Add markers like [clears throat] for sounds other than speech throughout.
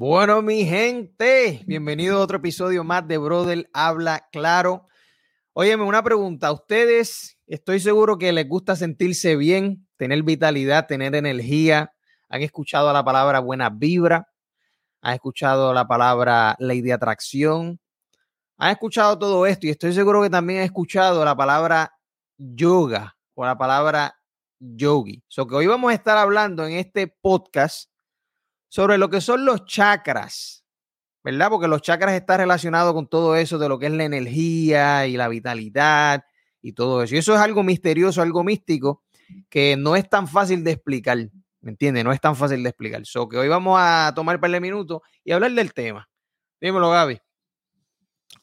Bueno, mi gente, bienvenido a otro episodio más de Brother Habla Claro. Óyeme, una pregunta. A ustedes, estoy seguro que les gusta sentirse bien, tener vitalidad, tener energía. Han escuchado la palabra buena vibra, han escuchado la palabra ley de atracción, han escuchado todo esto y estoy seguro que también han escuchado la palabra yoga o la palabra yogi. So que hoy vamos a estar hablando en este podcast sobre lo que son los chakras, ¿verdad? Porque los chakras están relacionados con todo eso de lo que es la energía y la vitalidad y todo eso. Y eso es algo misterioso, algo místico que no es tan fácil de explicar, ¿me entiendes? No es tan fácil de explicar. So que hoy vamos a tomar un par de minutos y hablar del tema. Dímelo, Gaby.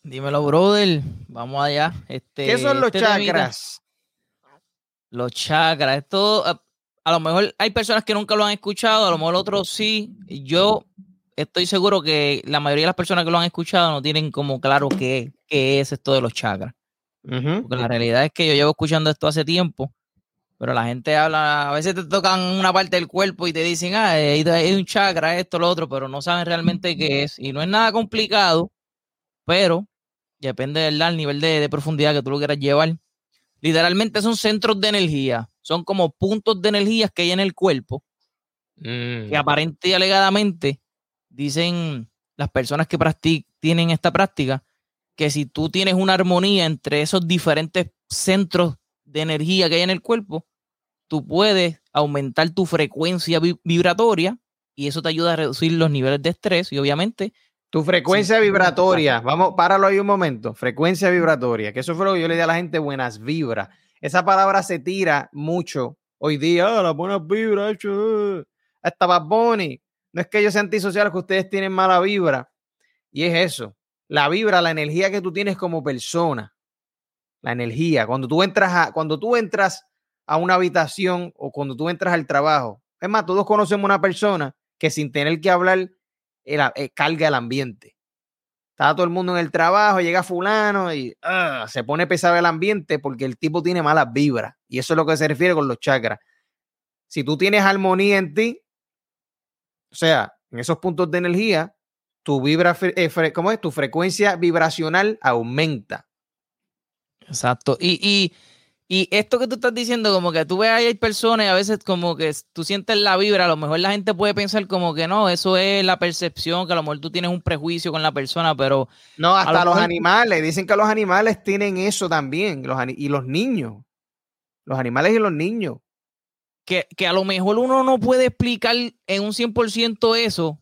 Dímelo, brother. Vamos allá. Este, ¿Qué son los este chakras? Los chakras. Esto a lo mejor hay personas que nunca lo han escuchado, a lo mejor otros sí. Yo estoy seguro que la mayoría de las personas que lo han escuchado no tienen como claro qué, qué es esto de los chakras. Porque la realidad es que yo llevo escuchando esto hace tiempo, pero la gente habla, a veces te tocan una parte del cuerpo y te dicen, ah, hay, un chakra, esto, lo otro, pero no saben realmente qué es. Y no es nada complicado, pero depende del nivel de, de profundidad que tú lo quieras llevar. Literalmente son centros de energía son como puntos de energía que hay en el cuerpo, que mm. aparente y alegadamente dicen las personas que tienen esta práctica, que si tú tienes una armonía entre esos diferentes centros de energía que hay en el cuerpo, tú puedes aumentar tu frecuencia vibratoria y eso te ayuda a reducir los niveles de estrés y obviamente... Tu frecuencia vibratoria, vamos, páralo ahí un momento, frecuencia vibratoria, que eso fue lo que yo le di a la gente, buenas vibras esa palabra se tira mucho hoy día. Ah, las buenas vibras, hecho. Hasta Bad Bunny. No es que yo sea antisocial, que ustedes tienen mala vibra. Y es eso. La vibra, la energía que tú tienes como persona. La energía. Cuando tú entras a, cuando tú entras a una habitación o cuando tú entras al trabajo. Es más, todos conocemos una persona que sin tener que hablar eh, carga el ambiente. Está todo el mundo en el trabajo, llega fulano y ah, se pone pesado el ambiente porque el tipo tiene malas vibras. Y eso es lo que se refiere con los chakras. Si tú tienes armonía en ti, o sea, en esos puntos de energía, tu vibra, eh, ¿cómo es? Tu frecuencia vibracional aumenta. Exacto. Y, y y esto que tú estás diciendo, como que tú ves ahí hay personas y a veces como que tú sientes la vibra, a lo mejor la gente puede pensar como que no, eso es la percepción, que a lo mejor tú tienes un prejuicio con la persona, pero... No, hasta los animales, dicen que los animales tienen eso también, los, y los niños, los animales y los niños. Que, que a lo mejor uno no puede explicar en un 100% eso,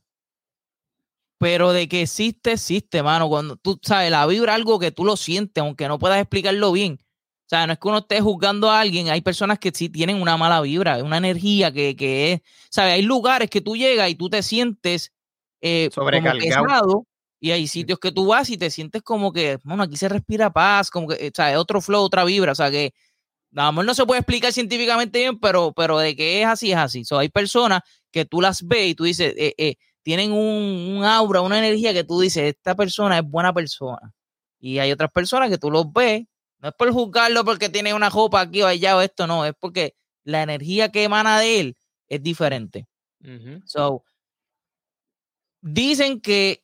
pero de que existe, existe, mano. Cuando tú sabes, la vibra algo que tú lo sientes, aunque no puedas explicarlo bien o sea, no es que uno esté juzgando a alguien, hay personas que sí tienen una mala vibra, una energía que, que es, ¿sabes? Hay lugares que tú llegas y tú te sientes eh, sobrecargado. y hay sitios que tú vas y te sientes como que, bueno, aquí se respira paz, como que, o sea, otro flow, otra vibra, o sea, que a no se puede explicar científicamente bien, pero, pero de que es así, es así. O hay personas que tú las ves y tú dices, eh, eh, tienen un, un, aura, una energía que tú dices, esta persona es buena persona. Y hay otras personas que tú los ves no es por juzgarlo porque tiene una jopa aquí o allá o esto, no, es porque la energía que emana de él es diferente. So, dicen que,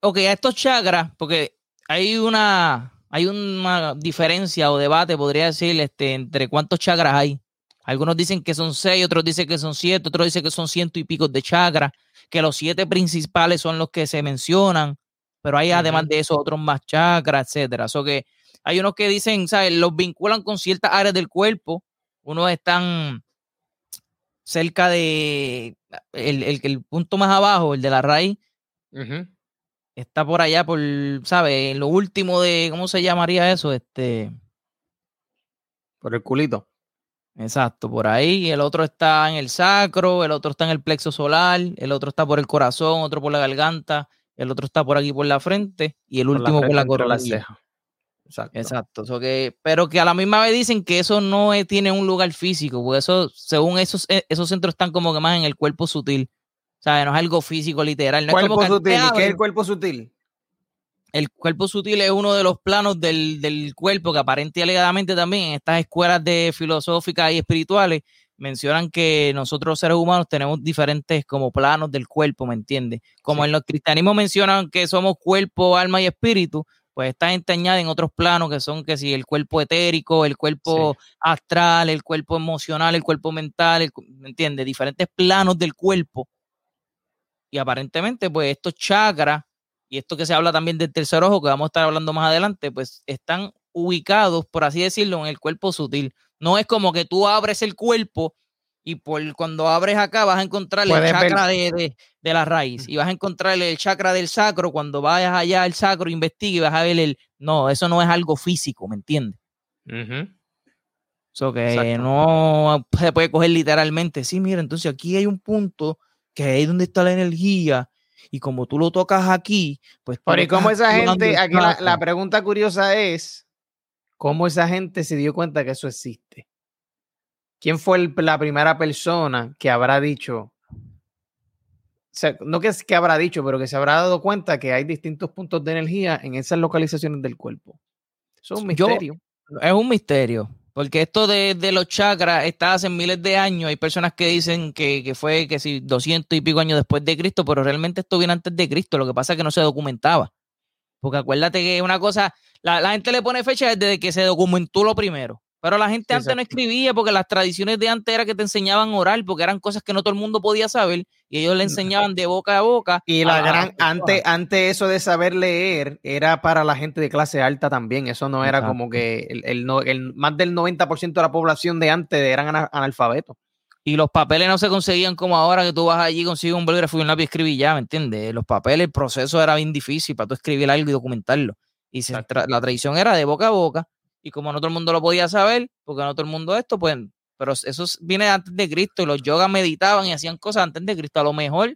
ok, a estos chakras, porque hay una, hay una diferencia o debate, podría decir, este, entre cuántos chakras hay. Algunos dicen que son seis, otros dicen que son siete, otros dicen que son ciento y pico de chakras, que los siete principales son los que se mencionan, pero hay además de eso otros más chakras, etcétera. So que hay unos que dicen, ¿sabes? Los vinculan con ciertas áreas del cuerpo. Unos están cerca de el, el, punto más abajo, el de la raíz. Está por allá, por, ¿sabes? Lo último de, ¿cómo se llamaría eso? Este. Por el culito. Exacto, por ahí. El otro está en el sacro, el otro está en el plexo solar, el otro está por el corazón, otro por la garganta, el otro está por aquí por la frente y el último por la coronilla. Exacto. que, pero que a la misma vez dicen que eso no tiene un lugar físico, porque eso, según esos, eh, esos centros están como que más en el cuerpo sutil. O sea, no es algo físico literal. No cuerpo es sutil. ¿Y qué es el cuerpo sutil? El cuerpo sutil es uno de los planos del, del cuerpo que aparente y alegadamente también en estas escuelas de filosóficas y espirituales mencionan que nosotros seres humanos tenemos diferentes como planos del cuerpo, ¿me entiendes? Como en los cristianismos mencionan que somos cuerpo, alma y espíritu, pues está gente en otros planos que son que si el cuerpo etérico, el cuerpo astral, el cuerpo emocional, el cuerpo mental, ¿me entiendes? Diferentes planos del cuerpo. Y aparentemente, pues estos chakras y esto que se habla también del tercer ojo, que vamos a estar hablando más adelante, pues están ubicados, por así decirlo, en el cuerpo sutil. No es como que tú abres el cuerpo y por cuando abres acá vas a encontrar el chakra de, la raíz y vas a encontrar el chakra del sacro cuando vayas allá al sacro investigue y vas a ver el no eso no es algo físico me entiendes eso que no se puede coger literalmente sí mira entonces aquí hay un punto que es donde está la energía y como tú lo tocas aquí pues pero y cómo esa gente aquí la pregunta curiosa es cómo esa gente se dio cuenta que eso existe ¿Quién fue la primera persona que habrá dicho, no que, que habrá dicho, pero que se habrá dado cuenta que hay distintos puntos de energía en esas localizaciones del cuerpo? Eso es un misterio. es un misterio, porque esto de, los chakras está hace miles de años. Hay personas que dicen que, fue que si 200 y pico años después de Cristo, pero realmente esto viene antes de Cristo. Lo que pasa es que no se documentaba. Porque acuérdate que una cosa, la, la gente le pone fecha desde que se documentó lo primero. Pero la gente antes no escribía porque las tradiciones de antes era que te enseñaban oral, porque eran cosas que no todo el mundo podía saber y ellos le enseñaban de boca a boca. Y la gran, antes, antes eso de saber leer era para la gente de clase alta también. Eso no era como que el, el, más del 90% de la población de antes eran analfabetos. Y los papeles no se conseguían como ahora que tú vas allí, consigues un bolígrafo y un lápiz y escribís ya, ¿me entiendes? Los papeles, el proceso era bien difícil para tú escribir algo y documentarlo. Y la tradición era de boca a boca y como no todo el mundo lo podía saber, porque no todo el mundo esto, pues, pero eso viene antes de Cristo y los yogas meditaban y hacían cosas antes de Cristo. A lo mejor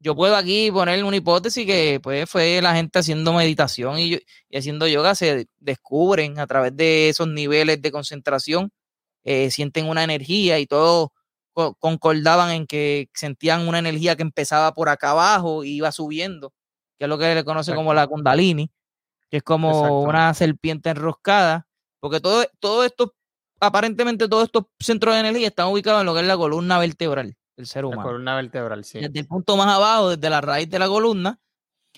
yo puedo aquí poner una hipótesis que pues fue la gente haciendo meditación y, haciendo yoga se descubren a través de esos niveles de concentración, eh, sienten una energía y todos concordaban en que sentían una energía que empezaba por acá abajo y iba subiendo, que es lo que se le conoce como la kundalini, que es como una serpiente enroscada porque todo, todo esto, aparentemente todos estos centros de energía están ubicados en lo que es la columna vertebral del ser humano. La columna vertebral, sí. Desde el punto más abajo, desde la raíz de la columna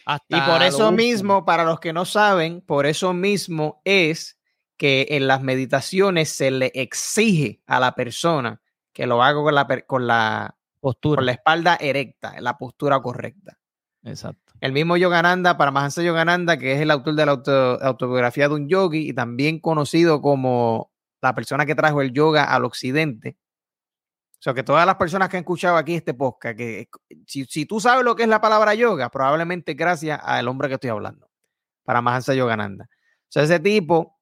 hasta... Y por eso mismo, para los que no saben, por eso mismo es que en las meditaciones se le exige a la persona que lo haga con la, con la postura, con la espalda erecta, la postura correcta. Exacto. El mismo Yogananda, Paramahansa Yogananda, que es el autor de la autobiografía de un yogi y también conocido como la persona que trajo el yoga al occidente. O sea, que todas las personas que han escuchado aquí este podcast, que si, tú sabes lo que es la palabra yoga, probablemente gracias al hombre que estoy hablando, Paramahansa Yogananda. O sea, ese tipo,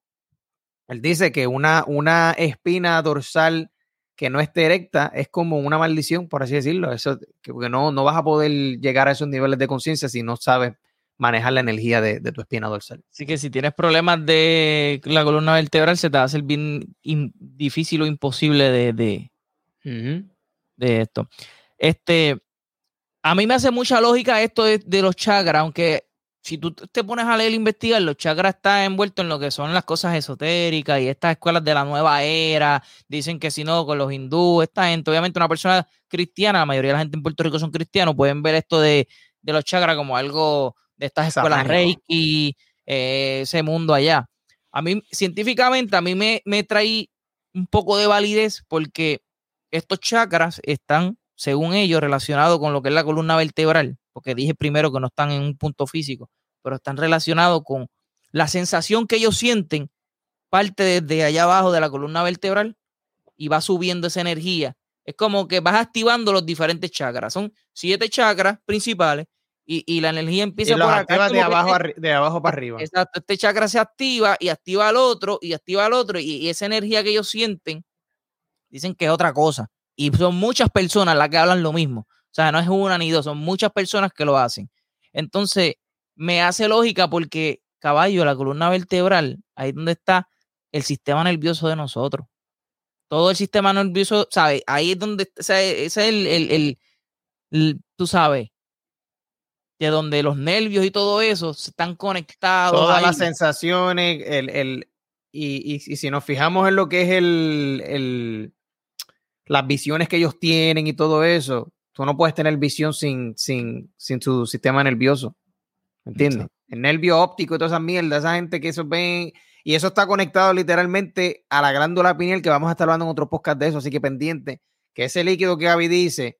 él dice que una, una espina dorsal que no esté erecta es como una maldición, por así decirlo. Eso, que, no, no vas a poder llegar a esos niveles de conciencia si no sabes manejar la energía de, tu espina dorsal. Así que si tienes problemas de la columna vertebral, se te va a hacer bien difícil o imposible de, de, de, esto. Este, a mí me hace mucha lógica esto de, de los chakras, aunque si tú te pones a leer e investigar, los chakras están envueltos en lo que son las cosas esotéricas y estas escuelas de la nueva era, dicen que si no, con los hindúes, esta gente, obviamente una persona cristiana, la mayoría de la gente en Puerto Rico son cristianos, pueden ver esto de, los chakras como algo de estas escuelas Reiki, eh, ese mundo allá. A mí, científicamente, a mí me, me trae un poco de validez porque estos chakras están, según ellos, relacionados con lo que es la columna vertebral porque dije primero que no están en un punto físico, pero están relacionados con la sensación que ellos sienten, parte desde allá abajo de la columna vertebral y va subiendo esa energía. Es como que vas activando los diferentes chakras. Son siete chakras principales y, la energía empieza por acá. De abajo, de abajo para arriba. Exacto. Este chakra se activa y activa al otro y activa al otro y, y esa energía que ellos sienten dicen que es otra cosa. Y son muchas personas las que hablan lo mismo. O sea, no es una ni dos, son muchas personas que lo hacen. Entonces, me hace lógica porque caballo, la columna vertebral, ahí donde está el sistema nervioso de nosotros. Todo el sistema nervioso, ¿sabes? Ahí es donde, o sea, ese es el, el, tú sabes, de donde los nervios y todo eso están conectados. Todas las sensaciones, el, el y, y, si nos fijamos en lo que es el, las visiones que ellos tienen y todo eso, tú no puedes tener visión sin, sin, sin tu sistema nervioso. ¿Entiendes? El nervio óptico y toda esa mierda, esa gente que eso ven. Y eso está conectado literalmente a la glándula pineal, que vamos a estar hablando en otro podcast de eso, así que pendiente. Que ese líquido que Gaby dice,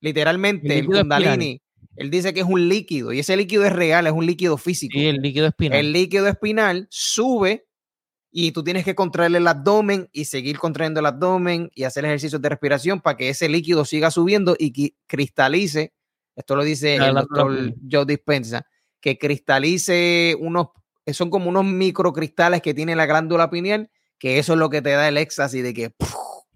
literalmente, el, Kundalini, él dice que es un líquido, y ese líquido es real, es un líquido físico. Y el líquido espinal. El líquido espinal sube y tú tienes que contraer el abdomen y seguir contrayendo el abdomen y hacer ejercicios de respiración para que ese líquido siga subiendo y cristalice. Esto lo dice el doctor Joe Dispensa, que cristalice unos, son como unos microcristales que tiene la glándula pineal, que eso es lo que te da el éxtasis de que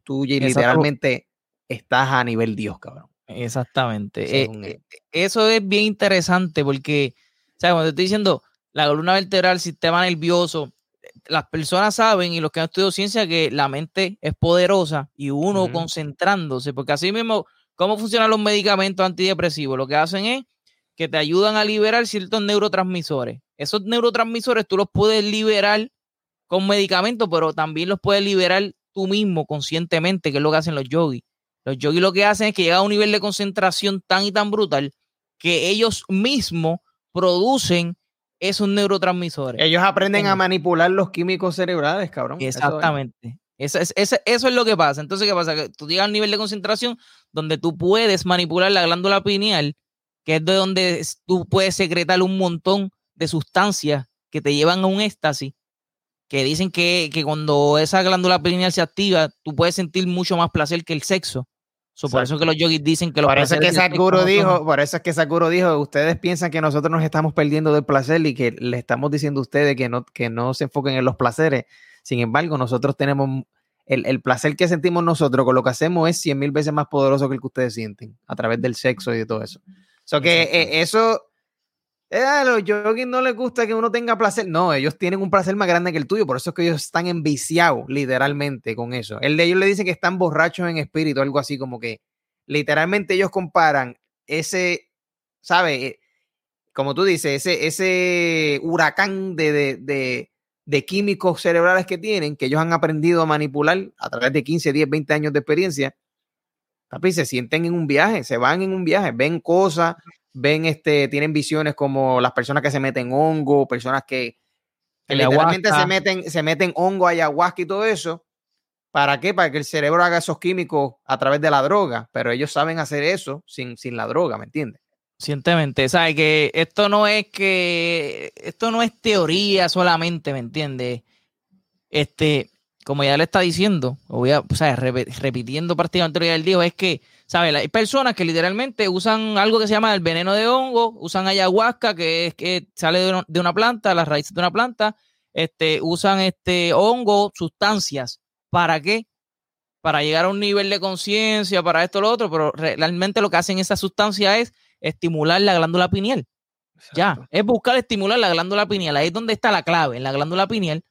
tú literalmente estás a nivel Dios, cabrón. Exactamente. Eh, eh, eso es bien interesante porque, ¿sabes? Cuando te estoy diciendo la columna vertebral, sistema nervioso, las personas saben y los que han estudiado ciencia que la mente es poderosa y uno concentrándose, porque así mismo, ¿cómo funcionan los medicamentos antidepresivos? Lo que hacen es que te ayudan a liberar ciertos neurotransmisores. Esos neurotransmisores tú los puedes liberar con medicamentos, pero también los puedes liberar tú mismo conscientemente, que es lo que hacen los yogis. Los yogis lo que hacen es que llegan a un nivel de concentración tan y tan brutal que ellos mismos producen esos neurotransmisores. Ellos aprenden a manipular los químicos cerebrales, cabrón. Exactamente. Eso es. Eso, es, lo que pasa. Entonces, ¿qué pasa? Que tú llegas a un nivel de concentración donde tú puedes manipular la glándula pineal, que es de donde tú puedes secretar un montón de sustancias que te llevan a un éxtasis, que dicen que, que cuando esa glándula pineal se activa, tú puedes sentir mucho más placer que el sexo por eso que los yogis dicen que los por eso es que Sakuro dijo, por eso es que Sakuro dijo, ustedes piensan que nosotros nos estamos perdiendo del placer y que le estamos diciendo a ustedes que no, que no se enfoquen en los placeres. Sin embargo, nosotros tenemos el, placer que sentimos nosotros con lo que hacemos es cien mil veces más poderoso que el que ustedes sienten a través del sexo y de todo eso. So que eh, eso eh, a los yogis no les gusta que uno tenga placer. No, ellos tienen un placer más grande que el tuyo. Por eso es que ellos están enviciados, literalmente, con eso. El de ellos le dicen que están borrachos en espíritu, algo así como que literalmente ellos comparan ese, ¿sabes? Eh, como tú dices, ese, ese huracán de, de, de, químicos cerebrales que tienen, que ellos han aprendido a manipular a través de 15, 10, 20 años de experiencia. Papi, se sienten en un viaje, se van en un viaje, ven cosas, ven, este, tienen visiones como las personas que se meten hongo, personas que, literalmente se meten, se meten hongo, ayahuasca y todo eso. ¿Para qué? Para que el cerebro haga esos químicos a través de la droga, pero ellos saben hacer eso sin, sin la droga, ¿me entiendes? Cientemente, ¿sabes? Que esto no es que, esto no es teoría solamente, ¿me entiendes? Este, como ya le está diciendo, voy a, o sea, repitiendo prácticamente lo que él dijo, es que ¿Sabes? Hay personas que literalmente usan algo que se llama el veneno de hongo, usan ayahuasca, que es que sale de, una planta, las raíces de una planta, este, usan este hongo, sustancias. ¿Para qué? Para llegar a un nivel de conciencia, para esto o lo otro, pero realmente lo que hacen esas sustancias es estimular la glándula pineal. Ya, es buscar estimular la glándula pineal. Ahí es donde está la clave, en la glándula pineal.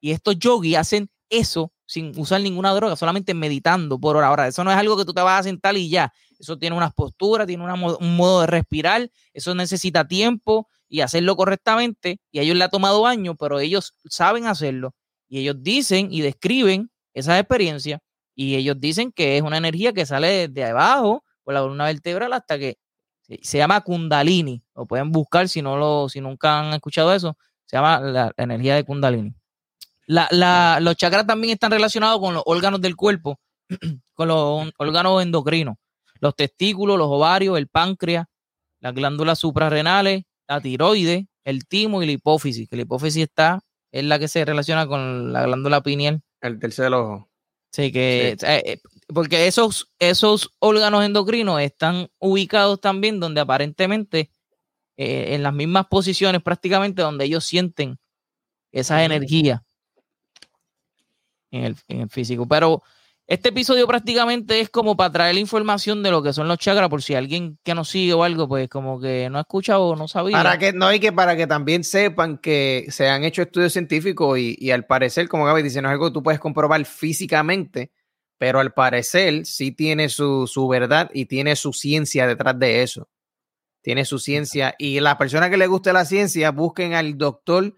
Y estos yogis hacen eso sin usar ninguna droga, solamente meditando por hora. Ahora, eso no es algo que tú te vas a sentar y ya. Eso tiene unas posturas, tiene un modo de respirar, eso necesita tiempo y hacerlo correctamente. Y a ellos le ha tomado años, pero ellos saben hacerlo. Y ellos dicen y describen esa experiencia y ellos dicen que es una energía que sale desde abajo por la columna vertebral hasta que se llama Kundalini. Lo pueden buscar si no lo, si nunca han escuchado eso. Se llama la energía de Kundalini. La, los chakras también están relacionados con los órganos del cuerpo, [clears throat] con los órganos endocrinos, los testículos, los ovarios, el páncreas, las glándulas suprarrenales, la tiroides, el timo y la hipófisis, que la hipófisis está, es la que se relaciona con la glándula pineal. El tercer ojo. Sí, que, eh, eh, porque esos, esos órganos endocrinos están ubicados también donde aparentemente, eh, en las mismas posiciones prácticamente donde ellos sienten esa energía en el, físico. Pero este episodio prácticamente es como para traer la información de lo que son los chakras, por si alguien que nos sigue o algo, pues como que no escucha o no sabía. Para que, no, hay que para que también sepan que se han hecho estudios científicos y, al parecer, como Gaby dice, no es algo que tú puedes comprobar físicamente, pero al parecer sí tiene su, su verdad y tiene su ciencia detrás de eso. Tiene su ciencia. Y las personas que les guste la ciencia, busquen al doctor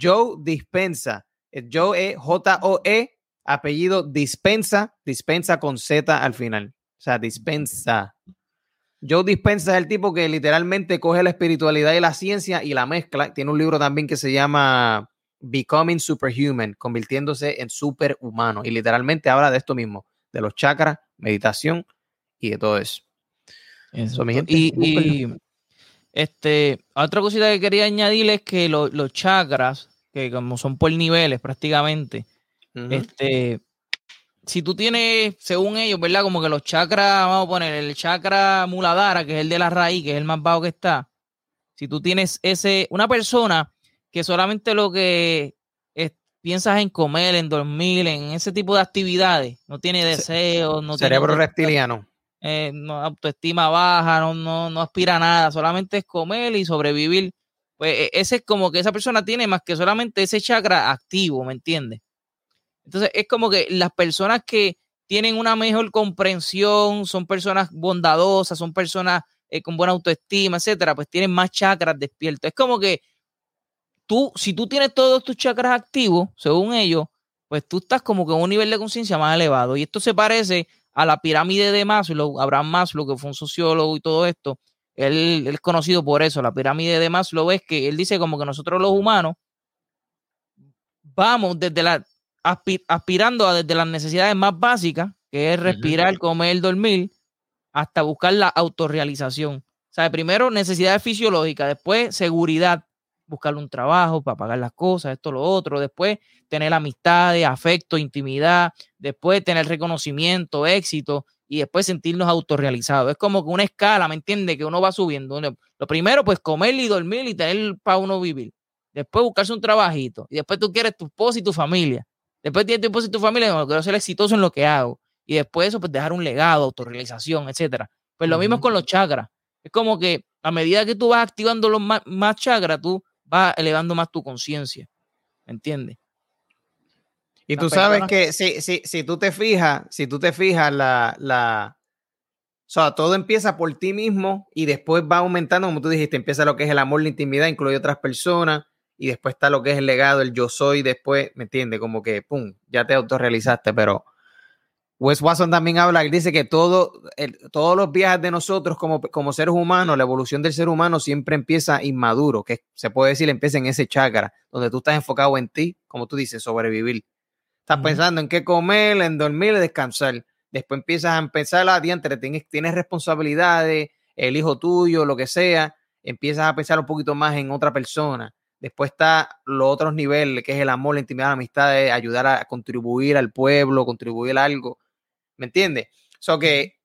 Joe Dispensa. Joe es J-O-E apellido Dispensa, Dispensa con Z al final. O sea, Dispensa. Joe Dispensa es el tipo que literalmente coge la espiritualidad y la ciencia y la mezcla. Tiene un libro también que se llama Becoming Superhuman, convirtiéndose en superhumano. Y literalmente habla de esto mismo, de los chakras, meditación y de todo eso. y, este, otra cosita que quería añadir es que los chakras, que como son por niveles prácticamente, este, si tú tienes, según ellos, ¿verdad? Como que los chakras, vamos a poner el chakra muladara, que es el de la raíz, que es el más bajo que está. Si tú tienes ese, una persona que solamente lo que piensas en comer, en dormir, en ese tipo de actividades, no tiene deseos, no cerebro reptiliano. Eh, no, autoestima baja, no, no, no aspira a nada, solamente es comer y sobrevivir. Pues e, ese es como que esa persona tiene más que solamente ese chakra activo, ¿me entiendes? Entonces es como que las personas que tienen una mejor comprensión, son personas bondadosas, son personas eh, con buena autoestima, etcétera, pues tienen más chakras despiertos. Es como que tú, si tú tienes todos tus chakras activos, según ellos, pues tú estás como que en un nivel de conciencia más elevado. Y esto se parece a la pirámide de Maslow, Abraham Maslow, que fue un sociólogo y todo esto. Él, él es conocido por eso, la pirámide de Maslow es que él dice como que nosotros los humanos vamos desde la aspirando a desde las necesidades más básicas, que es respirar, comer, dormir, hasta buscar la autorrealización. O sea, primero necesidades fisiológicas, después seguridad, buscar un trabajo para pagar las cosas, esto, lo otro, después tener amistades, afecto, intimidad, después tener reconocimiento, éxito y después sentirnos autorrealizados. Es como que una escala, ¿me entiendes? Que uno va subiendo. Lo primero, pues comer y dormir y tener para uno vivir. Después buscarse un trabajito. Y después tú quieres tu esposa y tu familia. Después tienes tu esposa y tu familia, no, quiero ser exitoso en lo que hago. Y después eso, pues dejar un legado, autorrealización, etcétera. Pues lo mismo es con los chakras. Es como que a medida que tú vas activando los más, más chakras, tú vas elevando más tu conciencia. ¿Me entiendes? Y tú sabes que si, si, si, tú te fijas, si tú te fijas, la, la, o sea, todo empieza por ti mismo y después va aumentando, como tú dijiste, empieza lo que es el amor, la intimidad, incluye otras personas, y después está lo que es el legado, el yo soy, después, ¿me entiendes? Como que, pum, ya te autorrealizaste, pero Wes Watson también habla, él dice que todo, todos los viajes de nosotros como, como seres humanos, la evolución del ser humano siempre empieza inmaduro, que se puede decir empieza en ese chakra, donde tú estás enfocado en ti, como tú dices, sobrevivir. Estás pensando en qué comer, en dormir, y descansar. Después empiezas a empezar a diantre, tienes, tienes responsabilidades, el hijo tuyo, lo que sea, empiezas a pensar un poquito más en otra persona Después está los otros niveles, que es el amor, la intimidad, la amistad, ayudar a contribuir al pueblo, contribuir a algo. ¿Me entiendes? O sea que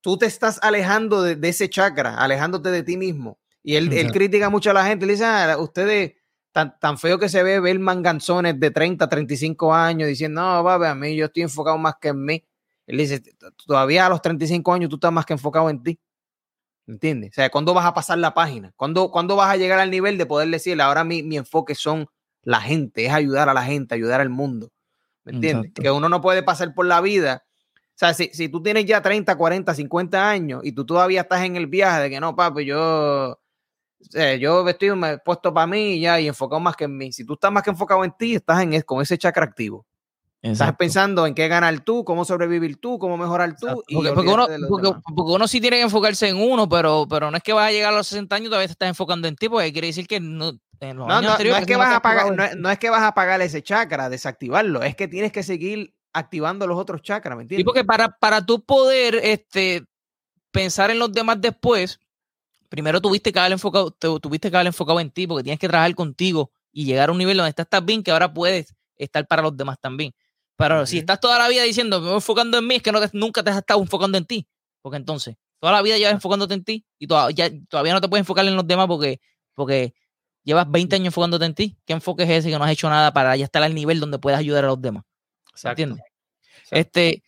tú te estás alejando de, ese chakra, alejándote de ti mismo. Y él, él critica mucho a la gente. Le dice, ah, ustedes, tan, tan feo que se ve ver manganzones de 30, 35 años diciendo, no, va, a mí yo estoy enfocado más que en mí. Él dice, todavía a los 35 años tú estás más que enfocado en ti. ¿Entiendes? O sea, ¿cuándo vas a pasar la página? ¿Cuándo, ¿cuándo vas a llegar al nivel de poder decirle, ahora mi, mi, enfoque son la gente, es ayudar a la gente, ayudar al mundo? ¿Me entiendes? Que uno no puede pasar por la vida. O sea, si, si, tú tienes ya 30, 40, 50 años y tú todavía estás en el viaje de que no, papi, yo, sea, yo vestido, me he puesto para mí y ya y enfocado más que en mí. Si tú estás más que enfocado en ti, estás en, con ese chakra activo. Estás pensando en qué ganar tú, cómo sobrevivir tú, cómo mejorar tú. porque, uno, sí tiene que enfocarse en uno, pero, pero no es que vas a llegar a los 60 años y todavía te estás enfocando en ti, porque quiere decir que no, en los años anteriores. No es, que vas a pagar, no, es que vas a apagar ese chakra, desactivarlo, es que tienes que seguir activando los otros chakras, ¿me entiendes? Sí, porque para, para tú poder este, pensar en los demás después, primero tuviste que haber enfocado, tuviste que haber enfocado en ti, porque tienes que trabajar contigo y llegar a un nivel donde estás bien, que ahora puedes estar para los demás también. Pero si estás toda la vida diciendo, me voy enfocando en mí, es que no nunca te has estado enfocando en ti. Porque entonces, toda la vida llevas enfocándote en ti y todavía, todavía no te puedes enfocar en los demás porque, porque llevas 20 años enfocándote en ti. ¿Qué enfoque es ese que no has hecho nada para ya estar al nivel donde puedas ayudar a los demás? ¿Entiendes? Este,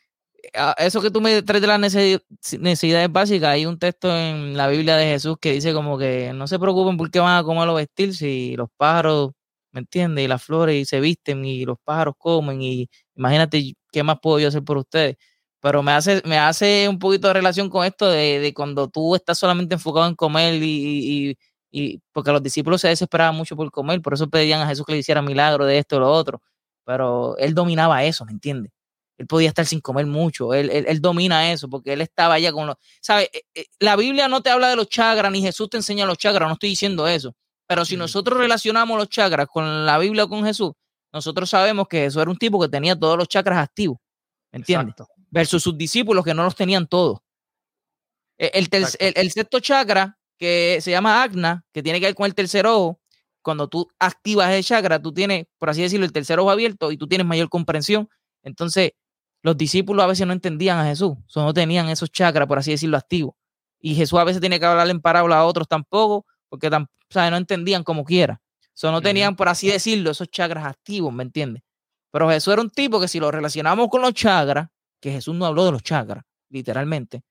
eso que tú me traes de las necesidades básicas, hay un texto en la Biblia de Jesús que dice como que no se preocupen por qué van a comer o vestir si los pájaros ¿me entiendes? Y las flores y se visten y los pájaros comen y imagínate qué más puedo yo hacer por ustedes. Pero me hace, me hace un poquito de relación con esto de, de cuando tú estás solamente enfocado en comer y, y, y, porque los discípulos se desesperaban mucho por comer, por eso pedían a Jesús que le hiciera milagro de esto o lo otro. pero él dominaba eso, ¿me entiendes? Él podía estar sin comer mucho, él, él, domina eso, porque él estaba allá con los... ¿Sabes? Eh, eh, la Biblia no te habla de los chakras, ni Jesús te enseña los chakras, no estoy diciendo eso, pero si nosotros relacionamos los chakras con la Biblia o con Jesús, nosotros sabemos que Jesús era un tipo que tenía todos los chakras activos, ¿me entiendes? Versus sus discípulos que no los tenían todos. E, el, el, sexto chakra, que se llama Agna, que tiene que ver con el tercer ojo, cuando tú activas ese chakra, tú tienes, por así decirlo, el tercer ojo abierto y tú tienes mayor comprensión. Entonces, los discípulos a veces no entendían a Jesús, o no tenían esos chakras, por así decirlo, activos. Y Jesús a veces tiene que hablarle en parábola a otros tampoco, porque no entendían como quiera. O no tenían, por así decirlo, esos chakras activos, ¿me entiendes? Pero Jesús era un tipo que si lo relacionamos con los chakras, que Jesús no habló de los chakras, literalmente,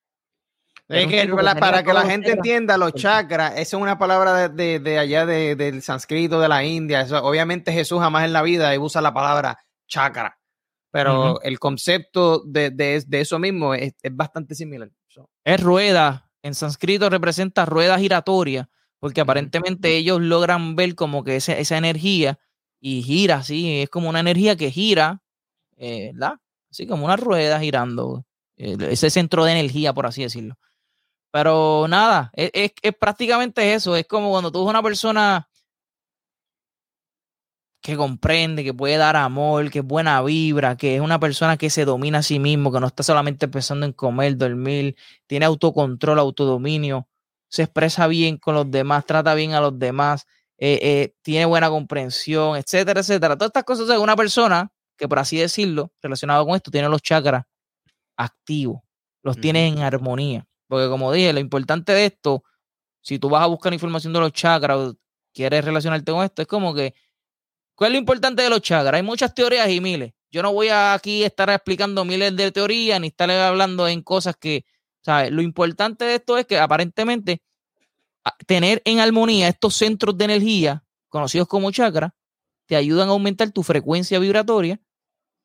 para que la gente entienda, los chakras, esa es una palabra de, allá del sánscrito de la India. obviamente Jesús jamás en la vida usa la palabra chakra, pero el concepto de, eso mismo es, bastante similar. Es rueda, en sánscrito representa rueda giratoria, porque aparentemente ellos logran ver como que esa, esa energía y gira, sí, es como una energía que gira, eh, ¿verdad? Así como una rueda girando, eh, ese centro de energía, por así decirlo. Pero nada, es, prácticamente eso. Es como cuando tú eres una persona que comprende, que puede dar amor, que es buena vibra, que es una persona que se domina a sí mismo, que no está solamente pensando en comer, dormir, tiene autocontrol, autodominio, se expresa bien con los demás, trata bien a los demás, eh, eh, tiene buena comprensión, etcétera, etcétera. Todas estas cosas de una persona que, por así decirlo, relacionado con esto, tiene los chakras activos, los tiene en armonía. Porque como dije, lo importante de esto, si tú vas a buscar información de los chakras o quieres relacionarte con esto, es como que, ¿cuál es lo importante de los chakras? Hay muchas teorías y miles. Yo no voy a aquí estar explicando miles de teorías ni estar hablando en cosas que, ¿sabes? Lo importante de esto es que aparentemente tener en armonía estos centros de energía, conocidos como chakras, te ayudan a aumentar tu frecuencia vibratoria,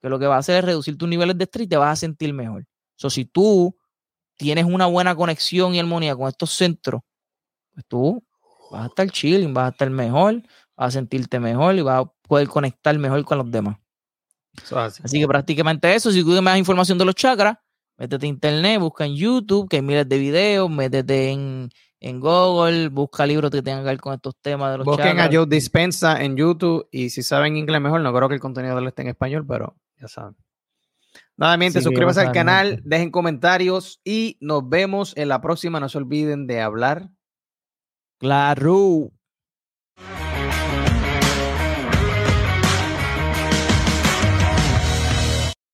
que lo que va a hacer es reducir tus niveles de estrés y te vas a sentir mejor. So, si tú tienes una buena conexión y armonía con estos centros, pues tú vas a estar chilling, vas a estar mejor, vas a sentirte mejor y vas a poder conectar mejor con los demás. así. que prácticamente eso. Si quieres más información de los chakras, métete en internet, busca en YouTube, que hay miles de videos, métete en, en Google, busca libros que tengan que ver con estos temas de los Busquen a Joe Dispensa en YouTube y si saben inglés mejor, no creo que el contenido de él esté en español, pero ya saben. Nuevamente, suscríbanse al canal, dejen comentarios y nos vemos en la próxima. No se olviden de hablar. Claro.